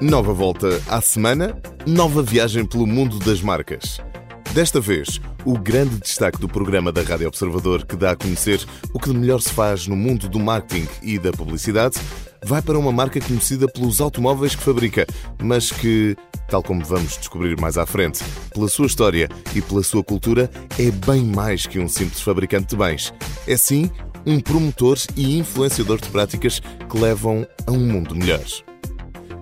Nova volta à semana, nova viagem pelo mundo das marcas. Desta vez, o grande destaque do programa da Rádio Observador, que dá a conhecer o que de melhor se faz no mundo do marketing e da publicidade, vai para uma marca conhecida pelos automóveis que fabrica, mas que, tal como vamos descobrir mais à frente, pela sua história e pela sua cultura, é bem mais que um simples fabricante de bens. É sim um promotor e influenciador de práticas que levam a um mundo melhor.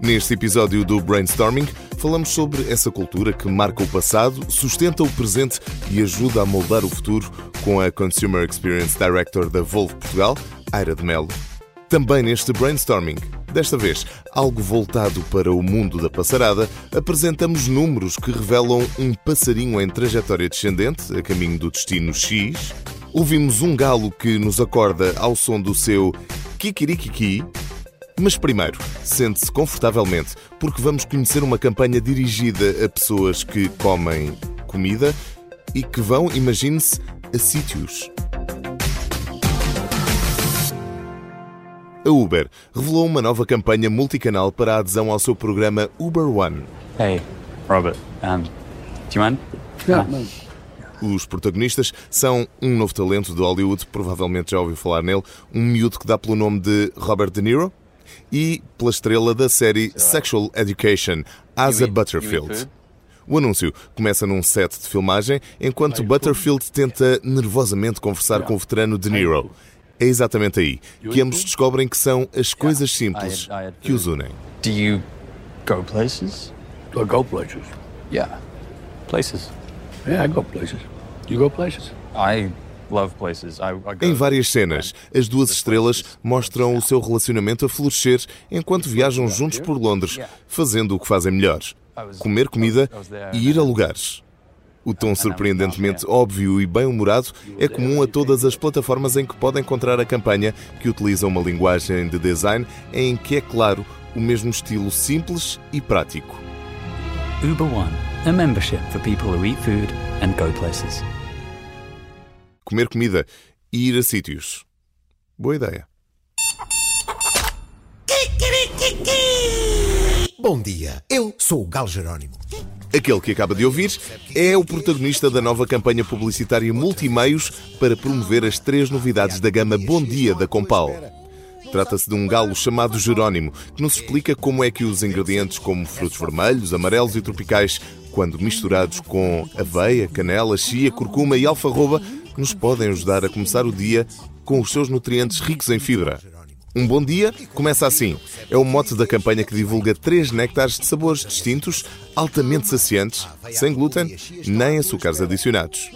Neste episódio do Brainstorming, falamos sobre essa cultura que marca o passado, sustenta o presente e ajuda a moldar o futuro com a Consumer Experience Director da Volvo Portugal, Aira de Melo. Também neste brainstorming, desta vez algo voltado para o mundo da passarada, apresentamos números que revelam um passarinho em trajetória descendente, a caminho do destino X. Ouvimos um galo que nos acorda ao som do seu kikirikiki mas primeiro, sente-se confortavelmente, porque vamos conhecer uma campanha dirigida a pessoas que comem comida e que vão, imagine-se, a sítios. A Uber revelou uma nova campanha multicanal para a adesão ao seu programa Uber One. Hey, Robert, um, do you mind? Yeah, Os protagonistas são um novo talento de Hollywood, provavelmente já ouviu falar nele, um miúdo que dá pelo nome de Robert De Niro, e pela estrela da série Sexual Education, Asa Butterfield. O anúncio começa num set de filmagem enquanto Butterfield tenta nervosamente conversar com o veterano De Niro. É exatamente aí que ambos descobrem que são as coisas simples que os unem. Do you go places? I go places. Yeah. Places. Yeah, I go places. You go places? I Em várias cenas, as duas estrelas mostram o seu relacionamento a florescer enquanto viajam juntos por Londres, fazendo o que fazem melhor: comer comida e ir a lugares. O tom surpreendentemente óbvio e bem-humorado é comum a todas as plataformas em que pode encontrar a campanha, que utiliza uma linguagem de design em que é claro o mesmo estilo simples e prático. Uber One, a membership for people who eat food and go places. Comer comida e ir a sítios. Boa ideia. Bom dia, eu sou o Galo Jerónimo. Aquele que acaba de ouvir é o protagonista da nova campanha publicitária Multimeios para promover as três novidades da gama Bom Dia da Compal. Trata-se de um galo chamado Jerónimo, que nos explica como é que os ingredientes como frutos vermelhos, amarelos e tropicais, quando misturados com aveia, canela, chia, curcuma e alfarroba, nos podem ajudar a começar o dia com os seus nutrientes ricos em fibra. Um bom dia começa assim. É o mote da campanha que divulga três néctares de sabores distintos, altamente saciantes, sem glúten nem açúcares adicionados.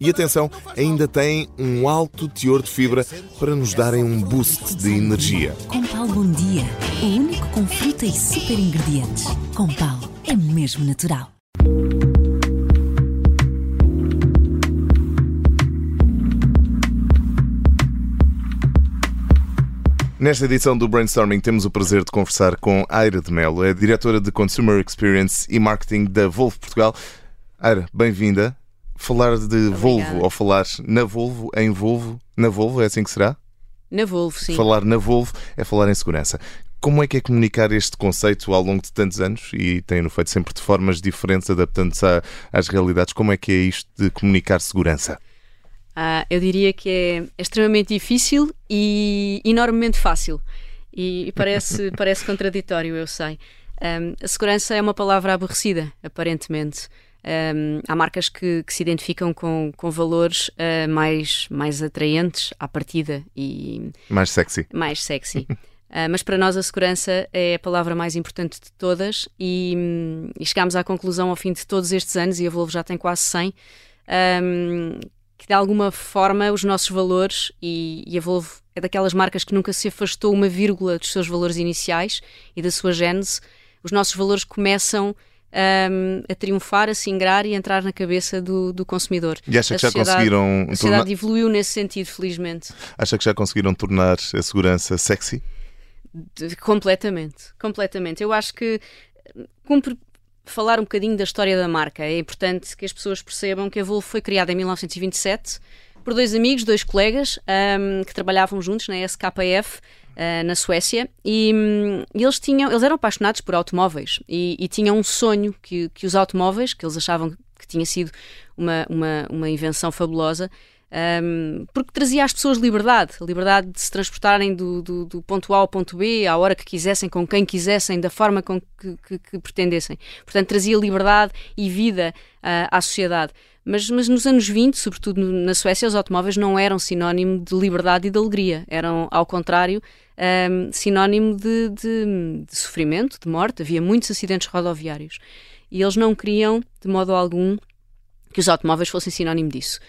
E atenção, ainda tem um alto teor de fibra para nos darem um boost de energia. Compal Bom Dia, o único com fruta e super ingredientes. Compal é mesmo natural. Nesta edição do Brainstorming temos o prazer de conversar com Aira de Melo, é diretora de Consumer Experience e Marketing da Volvo Portugal. Aira, bem-vinda. Falar de Volvo ou falar na Volvo, em Volvo, na Volvo, é assim que será? Na Volvo, sim. Falar na Volvo é falar em segurança. Como é que é comunicar este conceito ao longo de tantos anos e tem-no feito sempre de formas diferentes, adaptando-se às realidades? Como é que é isto de comunicar segurança? Ah, eu diria que é, é extremamente difícil e enormemente fácil. E, e parece, parece contraditório, eu sei. Ahm, a segurança é uma palavra aborrecida, aparentemente. Ahm, há marcas que, que se identificam com, com valores ah, mais, mais atraentes à partida e Mais sexy. mais sexy. Ah, mas para nós a segurança é a palavra mais importante de todas e, e chegámos à conclusão ao fim de todos estes anos, e a Volvo já tem quase 100, hum, que de alguma forma os nossos valores, e, e a Volvo é daquelas marcas que nunca se afastou uma vírgula dos seus valores iniciais e da sua gênese, os nossos valores começam hum, a triunfar, a se ingrar e a entrar na cabeça do, do consumidor. E acha que já conseguiram A sociedade tornar- evoluiu nesse sentido, felizmente. Acha que já conseguiram tornar a segurança sexy? De- Completamente, completamente. Eu acho que eh, cumpre falar um bocadinho da história da marca. É importante que as pessoas percebam que a Volvo foi criada em 1927 por dois amigos, dois colegas, ahm, que trabalhavam juntos na SKF uh, na Suécia, e, um, eles tinham, eles eram apaixonados por automóveis e, e, tinham um sonho que, que os automóveis, que eles achavam que tinha sido uma, uma, uma invenção fabulosa, um, porque trazia às pessoas liberdade, liberdade de se transportarem do, do, do, ponto A ao ponto B, à hora que quisessem, com quem quisessem, da forma com que, que, que pretendessem. Portanto, trazia liberdade e vida uh, à sociedade. Mas, mas, nos anos 20, sobretudo na Suécia, os automóveis não eram sinónimo de liberdade e de alegria. Eram, ao contrário, um, sinónimo de, de, de, sofrimento, de morte. Havia muitos acidentes rodoviários. E eles não queriam, de modo algum, que os automóveis fossem sinónimo disso.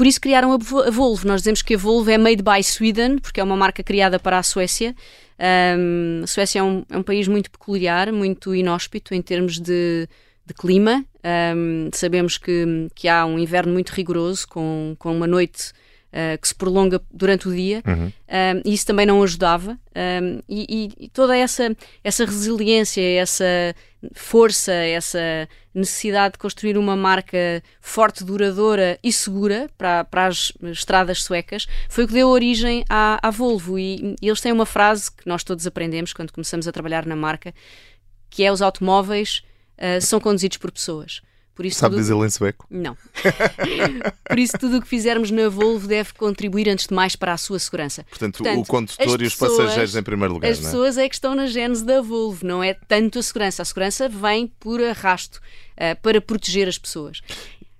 Por isso criaram a Volvo. Nós dizemos que a Volvo é made by Sweden, porque é uma marca criada para a Suécia. Um, a Suécia é um, é um país muito peculiar, muito inóspito em termos de, de clima. Um, sabemos que, que há um inverno muito rigoroso, com, com uma noite uh, que se prolonga durante o dia, uhum. um, e isso também não ajudava. Um, e, e, toda essa, essa resiliência, essa força, essa necessidade de construir uma marca forte, duradoura e segura para, para as estradas suecas foi o que deu origem à, à Volvo. E, e eles têm uma frase que nós todos aprendemos quando começamos a trabalhar na marca, que é os automóveis uh, são conduzidos por pessoas. Por isso Sabe tudo... dizê-lo em sueco? Não. Por isso, tudo o que fizermos na Volvo deve contribuir, antes de mais, para a sua segurança. Portanto, Portanto o condutor e os passageiros em primeiro lugar. As é? pessoas é que estão na gênese da Volvo, não é tanto a segurança. A segurança vem por arrasto, uh, para proteger as pessoas.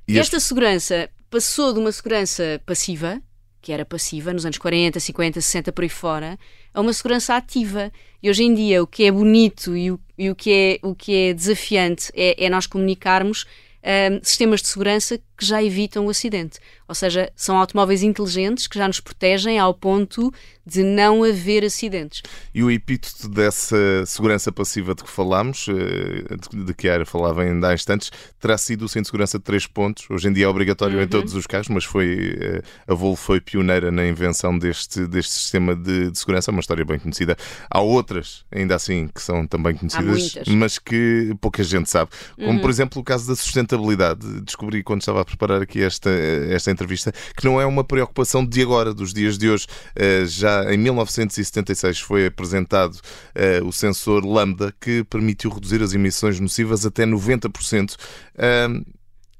E, e esta este... segurança passou de uma segurança passiva, que era passiva nos anos 40, 50, 60 por aí fora, a uma segurança ativa. E hoje em dia o que é bonito e o, e o, que, é, o que é desafiante é, é nós comunicarmos um, sistemas de segurança que já evitam o acidente. Ou seja, são automóveis inteligentes que já nos protegem ao ponto de não haver acidentes. E o epíteto dessa segurança passiva de que falámos, eh, de que a Ara falava ainda há instantes, terá sido o cinto de segurança de três pontos. Hoje em dia é obrigatório uhum. em todos os carros, mas foi eh, a Volvo foi pioneira na invenção deste, deste sistema de, de segurança, uma história bem conhecida. Há outras, ainda assim, que são também conhecidas, mas que pouca gente sabe. Como, uhum. por exemplo, o caso da sustentabilidade. Descobri quando estava a preparar aqui esta, esta entrevista que não é uma preocupação de agora, dos dias de hoje. Eh, já em 1976 foi apresentado uh, o sensor Lambda que permitiu reduzir as emissões nocivas até 90%. Uh,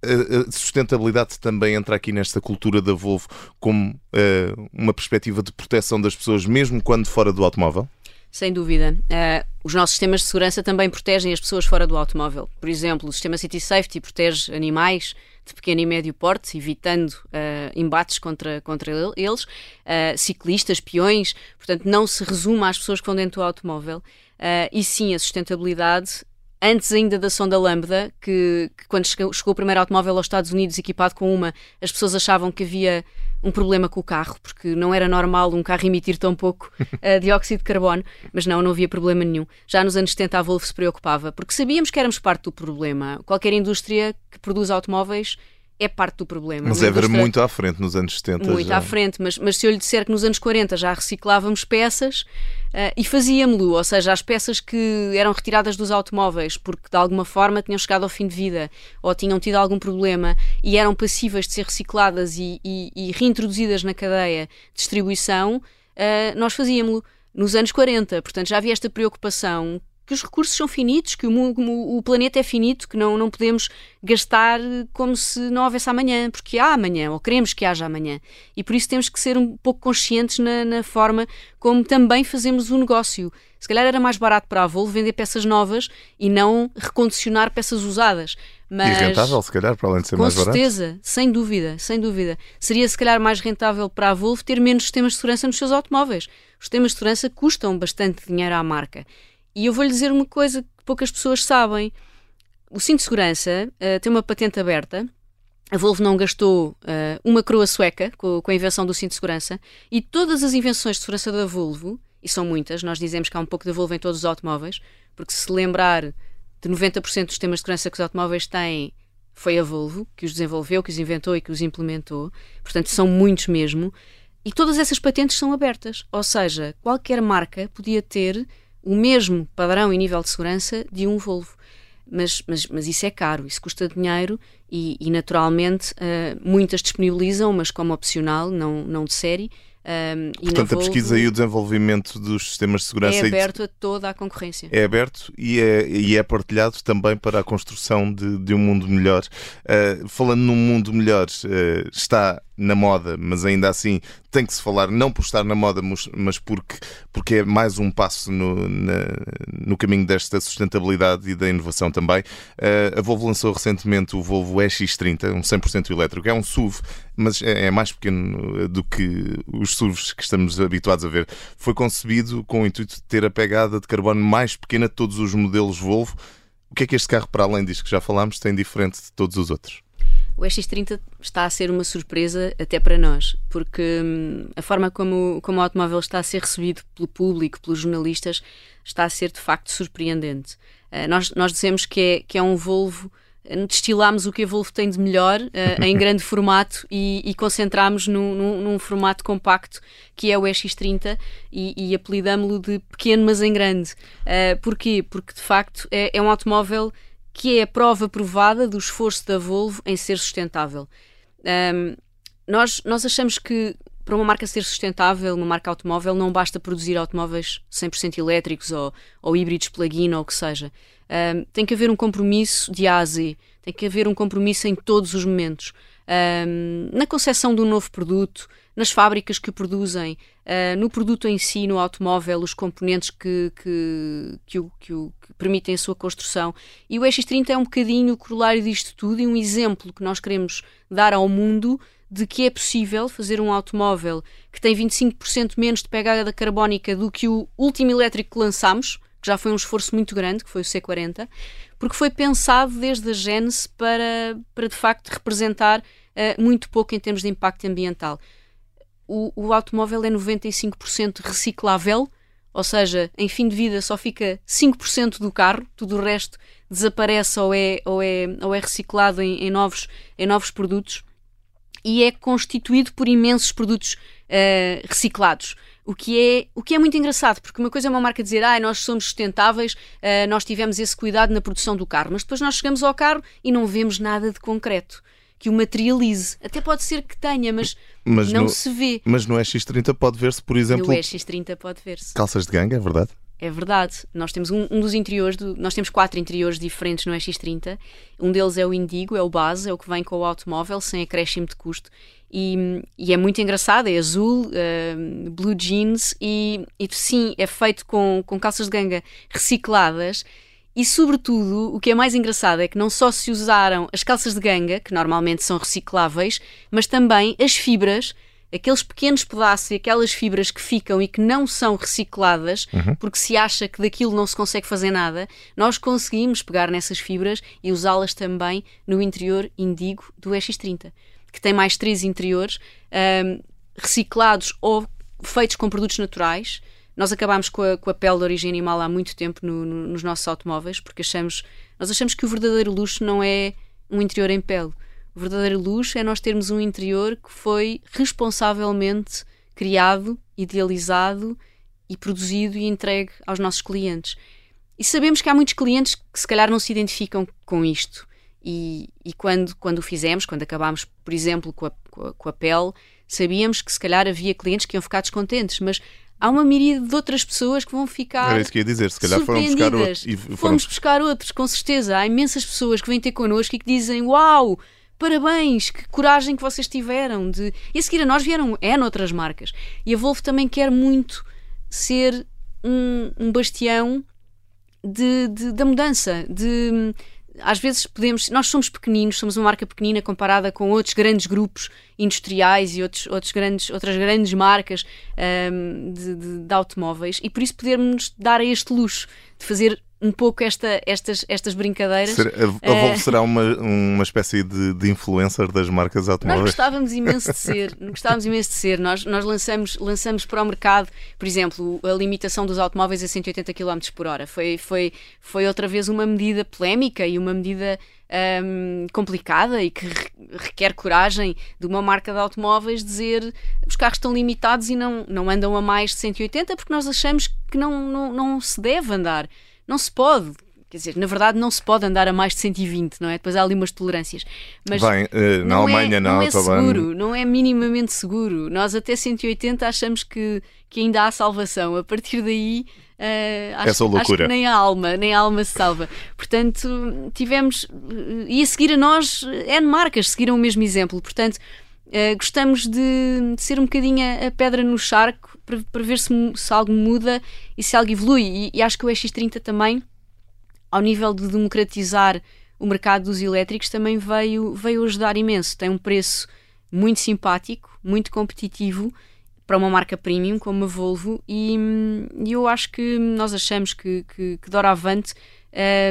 a sustentabilidade também entra aqui nesta cultura da Volvo como uh, uma perspectiva de proteção das pessoas, mesmo quando fora do automóvel? Sem dúvida. Uh, os nossos sistemas de segurança também protegem as pessoas fora do automóvel. Por exemplo, o sistema City Safety protege animais de pequeno e médio porte, evitando uh, embates contra, contra eles, uh, ciclistas, peões. Portanto, não se resume às pessoas que vão dentro do automóvel. e sim, a sustentabilidade antes ainda da sonda Lambda, que, que quando chegou, chegou, o primeiro automóvel aos Estados Unidos equipado com uma, as pessoas achavam que havia um problema com o carro, porque não era normal um carro emitir tão pouco uh, dióxido de carbono, mas não, não havia problema nenhum. Já nos anos 70 a Volvo se preocupava, porque sabíamos que éramos parte do problema. Qualquer indústria que produz automóveis é parte do problema. Mas é ver muito à frente nos anos 70. Muito já. à frente, mas, mas se eu lhe disser que nos anos 40 já reciclávamos peças uh, e fazíamos-lo, ou seja, as peças que eram retiradas dos automóveis porque de alguma forma tinham chegado ao fim de vida ou tinham tido algum problema e eram passíveis de ser recicladas e, e, e reintroduzidas na cadeia de distribuição, uh, nós fazíamos-lo nos anos 40. Portanto, já havia esta preocupação que os recursos são finitos, que o, o, planeta é finito, que não, não podemos gastar como se não houvesse amanhã, porque há amanhã, ou queremos que haja amanhã. E por isso temos que ser um pouco conscientes na, na forma como também fazemos o negócio. Se calhar era mais barato para a Volvo vender peças novas e não recondicionar peças usadas. Mas, e rentável, se calhar, para além de ser mais barato. Com certeza, sem dúvida, sem dúvida. Seria se calhar mais rentável para a Volvo ter menos sistemas de segurança nos seus automóveis. Os sistemas de segurança custam bastante dinheiro à marca. E eu vou-lhe dizer uma coisa que poucas pessoas sabem. O cinto de segurança uh, tem uma patente aberta. A Volvo não gastou uh, uma coroa sueca com, com, a invenção do cinto de segurança e todas as invenções de segurança da Volvo, e são muitas, nós dizemos que há um pouco da Volvo em todos os automóveis, porque se lembrar de 90% dos sistemas de segurança que os automóveis têm, foi a Volvo que os desenvolveu, que os inventou e que os implementou. Portanto, são muitos mesmo. E todas essas patentes são abertas. Ou seja, qualquer marca podia ter o mesmo padrão e nível de segurança de um Volvo. Mas, mas, mas isso é caro, isso custa dinheiro e, e naturalmente uh, muitas disponibilizam, mas como opcional, não, não de série. Um, Portanto, a pesquisa e o desenvolvimento dos sistemas de segurança é aberto a toda a concorrência. É aberto e é, e é partilhado também para a construção de, de um mundo melhor. Uh, falando num mundo melhor, uh, está na moda, mas ainda assim tem que se falar, não por estar na moda, mas porque, porque é mais um passo no, na, no caminho desta sustentabilidade e da inovação também. Uh, a Volvo lançou recentemente o Volvo EX30, um 100% elétrico. É um SUV, mas é, é mais pequeno do que os SUVs que estamos habituados a ver. Foi concebido com o intuito de ter a pegada de carbono mais pequena de todos os modelos Volvo. O que é que este carro, para além disto que já falámos, tem diferente de todos os outros? O X30 está a ser uma surpresa até para nós, porque hum, a forma como, como o automóvel está a ser recebido pelo público, pelos jornalistas, está a ser de facto surpreendente. Uh, nós, nós dizemos que é, que é um Volvo destilámos o que a Volvo tem de melhor uh, em grande formato e, e concentramos num, num, num, formato compacto que é o X30 e, e apelidámo-lo de pequeno mas em grande. Uh, porquê? Porque de facto é, é um automóvel que é a prova provada do esforço da Volvo em ser sustentável. Um, nós, nós achamos que para uma marca ser sustentável, uma marca automóvel, não basta produzir automóveis 100% elétricos ou, ou híbridos plug-in ou o que seja. Um, tem que haver um compromisso de A a Z, tem que haver um compromisso em todos os momentos. Um, na concepção de um novo produto, nas fábricas que produzem, uh, no produto em si, no automóvel, os componentes que, que, que, o, que, o, que permitem a sua construção. E o X30 é um bocadinho o corolário disto tudo e um exemplo que nós queremos dar ao mundo de que é possível fazer um automóvel que tem 25% menos de pegada carbónica do que o último elétrico que lançámos, que já foi um esforço muito grande, que foi o C40, porque foi pensado desde a gênese para, para de facto representar uh, muito pouco em termos de impacto ambiental o, o automóvel é 95% reciclável, ou seja, em fim de vida só fica 5% do carro, tudo o resto desaparece ou é, ou é, ou é reciclado em, em novos, em novos produtos e é constituído por imensos produtos uh, reciclados. O que, é, o que é muito engraçado, porque uma coisa é uma marca dizer ah, nós somos sustentáveis, uh, nós tivemos esse cuidado na produção do carro, mas depois nós chegamos ao carro e não vemos nada de concreto que o materialize. Até pode ser que tenha, mas, mas não no, se vê. Mas no X30 pode ver-se, por exemplo. No X30 pode ver-se. Calças de ganga, é verdade? É verdade. Nós temos um, um dos interiores, do, nós temos quatro interiores diferentes no X30. Um deles é o Indigo, é o base, é o que vem com o automóvel, sem acréscimo de custo. E, e é muito engraçado, é azul, uh, blue jeans e, e sim, é feito com, com calças de ganga recicladas e, sobretudo, o que é mais engraçado é que não só se usaram as calças de ganga, que normalmente são recicláveis, mas também as fibras, aqueles pequenos pedaços e aquelas fibras que ficam e que não são recicladas, uhum. porque se acha que daquilo não se consegue fazer nada, nós conseguimos pegar nessas fibras e usá-las também no interior indigo do X30, que tem mais três interiores um, reciclados ou feitos com produtos naturais nós acabámos com a, com a pele de origem animal há muito tempo no, no, nos nossos automóveis, porque achamos, nós achamos que o verdadeiro luxo não é um interior em pele. O verdadeiro luxo é nós termos um interior que foi responsavelmente criado, idealizado e produzido e entregue aos nossos clientes. E sabemos que há muitos clientes que se calhar não se identificam com isto. E, e quando, quando o fizemos, quando acabámos, por exemplo, com a, com a, com a pele, sabíamos que se calhar havia clientes que iam ficar descontentes, mas há uma miríade de outras pessoas que vão ficar. Era isso que ia dizer, se calhar foram buscar outros. E foram... Fomos buscar outros, com certeza. Há imensas pessoas que vêm ter connosco e que dizem: Uau! Parabéns, que coragem que vocês tiveram de. E a seguir a nós vieram é noutras marcas. E a Volvo também quer muito ser um, um bastião de, de, da mudança, de às vezes podemos, nós somos pequeninos, somos uma marca pequenina comparada com outros grandes grupos industriais e outros, outros grandes, outras grandes marcas um, de, de, de, automóveis e por isso podermos dar a este luxo de fazer um pouco esta, estas, estas brincadeiras. Ser, a, a Volvo uh, será uma, uma espécie de, de influencer das marcas automóveis? Nós gostávamos imenso de ser, gostávamos imenso de ser. Nós, nós lançamos, lançamos para o mercado, por exemplo, a limitação dos automóveis a 180 km por hora. Foi, foi, foi outra vez uma medida polémica e uma medida um, complicada e que requer coragem de uma marca de automóveis dizer os carros estão limitados e não, não andam a mais de 180 porque nós achamos que não, não, não se deve andar. Não se pode. Quer dizer, na verdade não se pode andar a mais de 120, não é? Depois há ali umas tolerâncias. Mas Bem, eh, na não Alemanha, é, na não é seguro, não é minimamente seguro. Nós até 180 achamos que, que ainda há salvação. A partir daí eh, acho, É acho loucura. que nem a alma, nem a alma se salva. Portanto, tivemos eh, e a seguir a nós N marcas seguiram o mesmo exemplo. Portanto, eh, gostamos de, ser um bocadinho a, a pedra no charco para, para ver se, se algo muda e se algo evolui. E, e acho que o X30 também ao nível de democratizar o mercado dos elétricos, também veio, veio ajudar imenso. Tem um preço muito simpático, muito competitivo para uma marca premium como a Volvo e, hum, e eu acho que nós achamos que, que, que doravante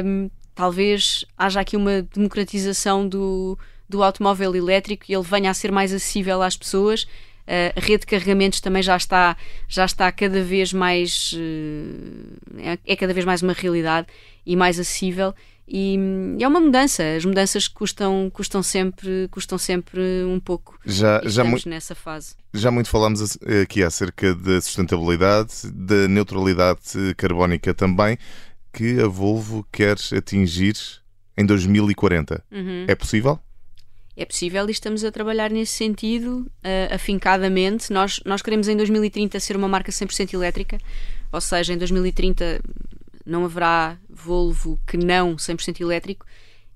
hum, talvez haja aqui uma democratização do, do automóvel elétrico e ele venha a ser mais acessível às pessoas. Uh, a rede de carregamentos também já está, já está cada vez mais uh, é, é cada vez mais uma realidade e mais acessível e, é uma mudança. As mudanças custam, custam sempre custam sempre um pouco. Já, já, estamos mu- nessa fase. já muito falámos eh, aqui acerca da sustentabilidade, da neutralidade eh, carbónica também, que a Volvo quer atingir em 2040. Uhum. É possível? É possível e estamos a trabalhar nesse sentido uh, afincadamente. Nós, nós queremos em 2030 ser uma marca 100% elétrica, ou seja, em 2030 não haverá Volvo que não 100% elétrico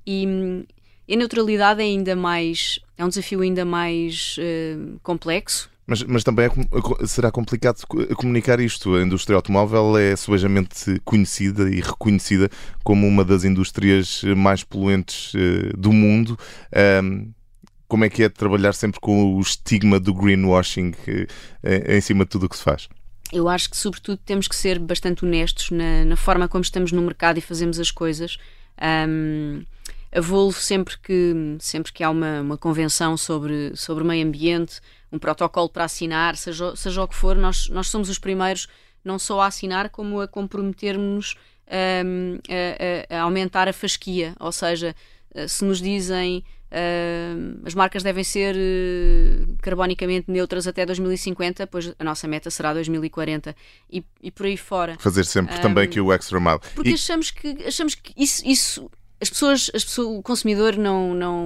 e, hum, a neutralidade é ainda mais é um desafio ainda mais uh, complexo. Mas, mas também é co- será complicado co- comunicar isto. A indústria automóvel é subejamente conhecida e reconhecida como uma das indústrias mais poluentes eh, do mundo. Como é que é trabalhar sempre com o estigma do greenwashing eh, em cima de tudo o que se faz? Eu acho que, sobretudo, temos que ser bastante honestos na, na forma como estamos no mercado e fazemos as coisas. Um, a Volvo, sempre que, sempre que há uma, uma convenção sobre, sobre meio ambiente, um protocolo para assinar, seja, seja o que for, nós, nós somos os primeiros não só a assinar, como a comprometermos um, a, a- aumentar a fasquia. Ou seja, eh, se nos dizem uh, as marcas devem ser uh, carbonicamente neutras até 2050, pois a nossa meta será 2040 e, e por aí fora. Fazer sempre também que o extra mile. Porque E- achamos que, achamos que isso, isso as pessoas, as pessoas, o consumidor não, não,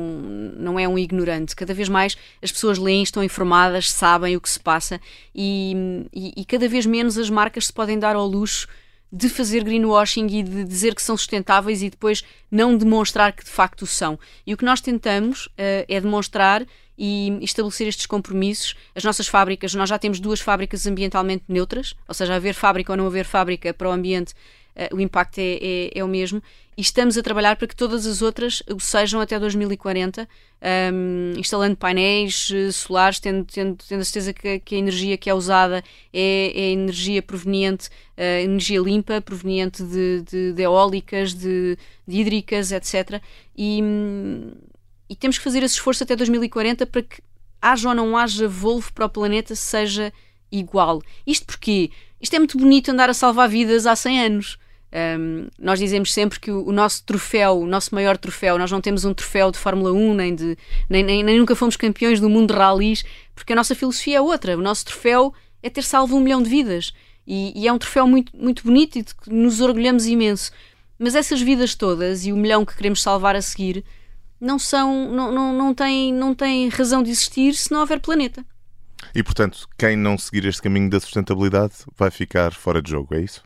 não é um ignorante. Cada vez mais as pessoas leem, estão informadas, sabem o que se passa e, e, e cada vez menos as marcas se podem dar ao luxo de fazer greenwashing e de dizer que são sustentáveis e depois não demonstrar que de facto são. E o que nós tentamos eh, é demonstrar e estabelecer estes compromissos. As nossas fábricas, nós já temos duas fábricas ambientalmente neutras, ou seja, haver fábrica ou não haver fábrica para o ambiente, o impacto é, é- é o mesmo. E estamos a trabalhar para que todas as outras o sejam até 2040, um, instalando painéis eh, solares, tendo, tendo, tendo a certeza que, que a energia que é usada é, é energia proveniente, eh, energia limpa, proveniente de, de- de eólicas, de, de hídricas, etc. E, e temos que fazer esse esforço até 2040 para que haja ou não haja Volvo para o planeta seja igual. Isto porque isto é muito bonito andar a salvar vidas há 100 anos. Um, nós dizemos sempre que o, o nosso troféu, o nosso maior troféu, nós não temos um troféu de Fórmula 1, nem, de, nem, nem, nem nunca fomos campeões do mundo de ralis, porque a nossa filosofia é outra. O nosso troféu é ter salvo um milhão de vidas. E, e é um troféu muito, muito bonito e de que nos orgulhamos imenso. Mas essas vidas todas e o milhão que queremos salvar a seguir não são, não, não, não, têm, não têm razão de existir se não houver planeta. E portanto, quem não seguir este caminho da sustentabilidade vai ficar fora de jogo, é isso?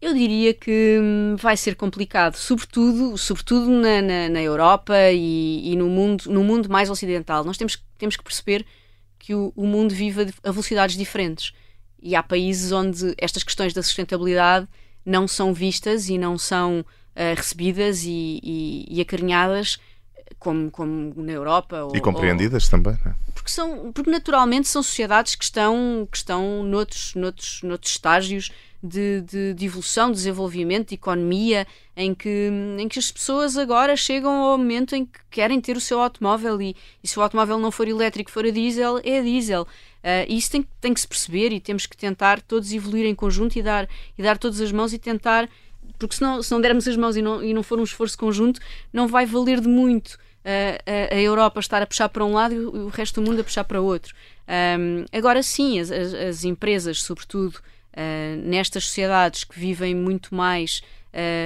Eu diria que hum, vai ser complicado, sobretudo, sobretudo na, na, na Europa e, e no, mundo, no mundo mais ocidental. Nós temos, temos que perceber que o, o mundo vive a, velocidades diferentes. E há países onde estas questões da sustentabilidade não são vistas e não são ah, recebidas e, e, e acarinhadas como, como na Europa. Ou, E compreendidas também, não é? porque são porque naturalmente são sociedades que estão que estão noutros noutros, noutros estágios de, de, de evolução, de desenvolvimento, de economia, em que, em que as pessoas agora chegam ao momento em que querem ter o seu automóvel e, e se o automóvel não for elétrico, for a diesel, é a diesel. Uh, isso tem, que- tem que se perceber e temos que tentar todos evoluir em conjunto e dar, e dar todas as mãos e tentar, porque se não, se não dermos as mãos e não, e não for um esforço conjunto, não vai valer de muito uh, a, a Europa estar a puxar para um lado e o, o resto do mundo a puxar para outro. Um, agora sim, as, as- as empresas, sobretudo uh, nestas sociedades que vivem muito mais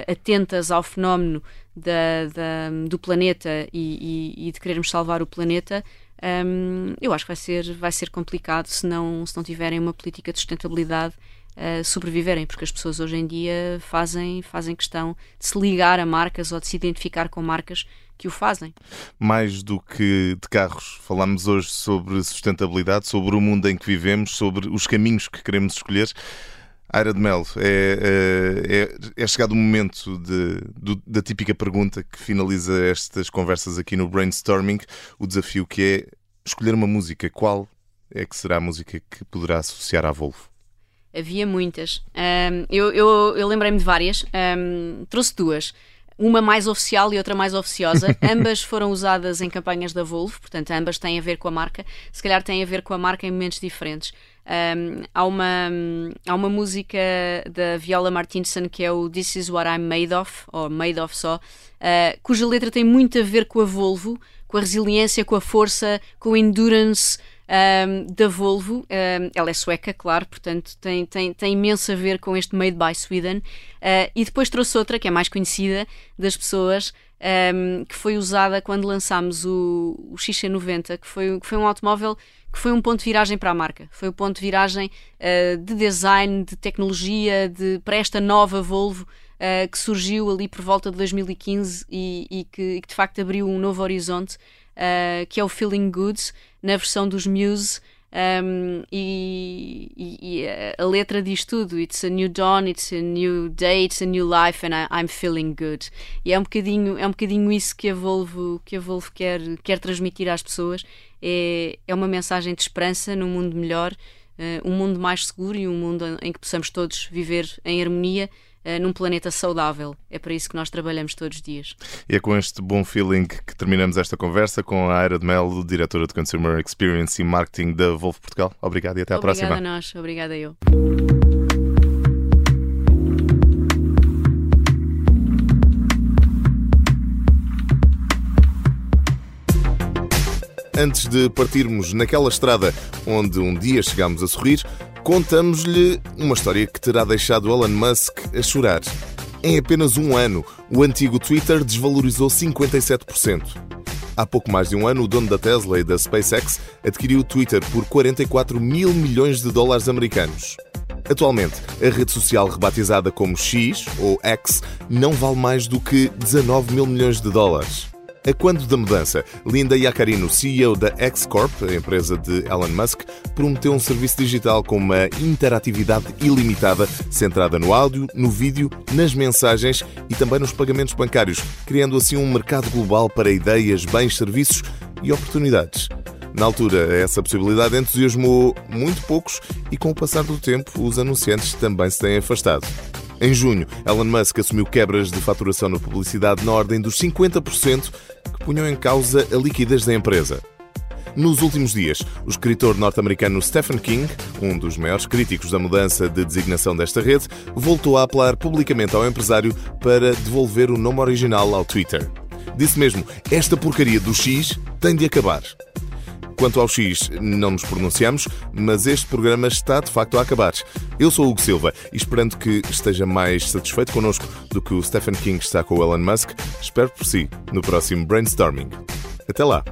atentas ao fenómeno da, da, do planeta e, e, e, de querermos salvar o planeta, um, eu acho que vai ser, vai ser complicado se não, se não tiverem uma política de sustentabilidade uh, sobreviverem, porque as pessoas hoje em dia fazem, fazem questão de se ligar a marcas ou de se identificar com marcas que o fazem. Mais do que de carros, falamos hoje sobre sustentabilidade, sobre o mundo em que vivemos, sobre os caminhos que queremos escolher. Aira de Mel, é, é, é, chegado o momento de, da típica pergunta que finaliza estas conversas aqui no Brainstorming, o desafio que é escolher uma música. Qual é que será a música que poderá associar à Volvo? Havia muitas. Um, eu eu, eu lembrei-me de várias. Um, trouxe duas uma mais oficial e outra mais oficiosa. ambas foram usadas em campanhas da Volvo, portanto, ambas têm a ver com a marca. Se calhar têm a ver com a marca em momentos diferentes. Um, há, uma, há uma música da Viola Martinson que é o This Is What I'm Made Of, ou Made Of só, uh, cuja letra tem muito a ver com a Volvo, com a resiliência, com a força, com o endurance um, da Volvo. Um, ela é sueca, claro, portanto tem, tem, tem imenso a ver com este Made by Sweden. Uh, e depois trouxe outra, que é mais conhecida das pessoas, um, que foi usada quando lançámos o, o XC90, que foi, que foi um automóvel que foi um ponto de viragem para a marca. Foi um ponto de viragem uh, de design, de tecnologia, de, para esta nova Volvo uh, que surgiu ali por volta de 2015 e, e, que, e que, de facto abriu um novo horizonte, uh, que é o Feeling Good, na versão dos Muse. Um, e, e, a letra diz tudo: It's a new dawn, it's a new day, it's a new life, and I, I'm feeling good. E é um bocadinho, é um bocadinho isso que a Volvo, que a Volvo quer, quer transmitir às pessoas. É, é uma mensagem de esperança num mundo melhor, uh, um mundo mais seguro e um mundo em que possamos todos viver em harmonia num planeta saudável. É para isso que nós trabalhamos todos os dias. E é com este bom feeling que terminamos esta conversa com a Aira de Melo, diretora de Consumer Experience e Marketing da Volvo Portugal. Obrigado e até à Obrigada próxima. Obrigada a nós. Obrigada eu. Antes de partirmos naquela estrada onde um dia chegámos a sorrir, contamos-lhe uma história que terá deixado Elon Musk a chorar. Em apenas um ano, o antigo Twitter desvalorizou 57%. Há pouco mais de um ano, o dono da Tesla e da SpaceX adquiriu o Twitter por 44 mil milhões de dólares americanos. Atualmente, a rede social rebatizada como X ou X não vale mais do que 19 mil milhões de dólares. A quando da mudança, Linda Yacarino, CEO da X-Corp, a empresa de Elon Musk, prometeu um serviço digital com uma interatividade ilimitada, centrada no áudio, no vídeo, nas mensagens e também nos pagamentos bancários, criando assim um mercado global para ideias, bens, serviços e oportunidades. Na altura, essa possibilidade entusiasmou muito poucos e, com o passar do tempo, os anunciantes também se têm afastado. Em junho, Elon Musk assumiu quebras de faturação na publicidade na ordem dos 50%, que punham em causa a liquidez da empresa. Nos últimos dias, o escritor norte-americano Stephen King, um dos maiores críticos da mudança de designação desta rede, voltou a apelar publicamente ao empresário para devolver o nome original ao Twitter. Disse mesmo: Esta porcaria do X tem de acabar. Quanto ao X, não nos pronunciamos, mas este programa está de facto a acabar. Eu sou o Hugo Silva e esperando que esteja mais satisfeito connosco do que o Stephen King está com o Elon Musk, espero por si no próximo Brainstorming. Até lá!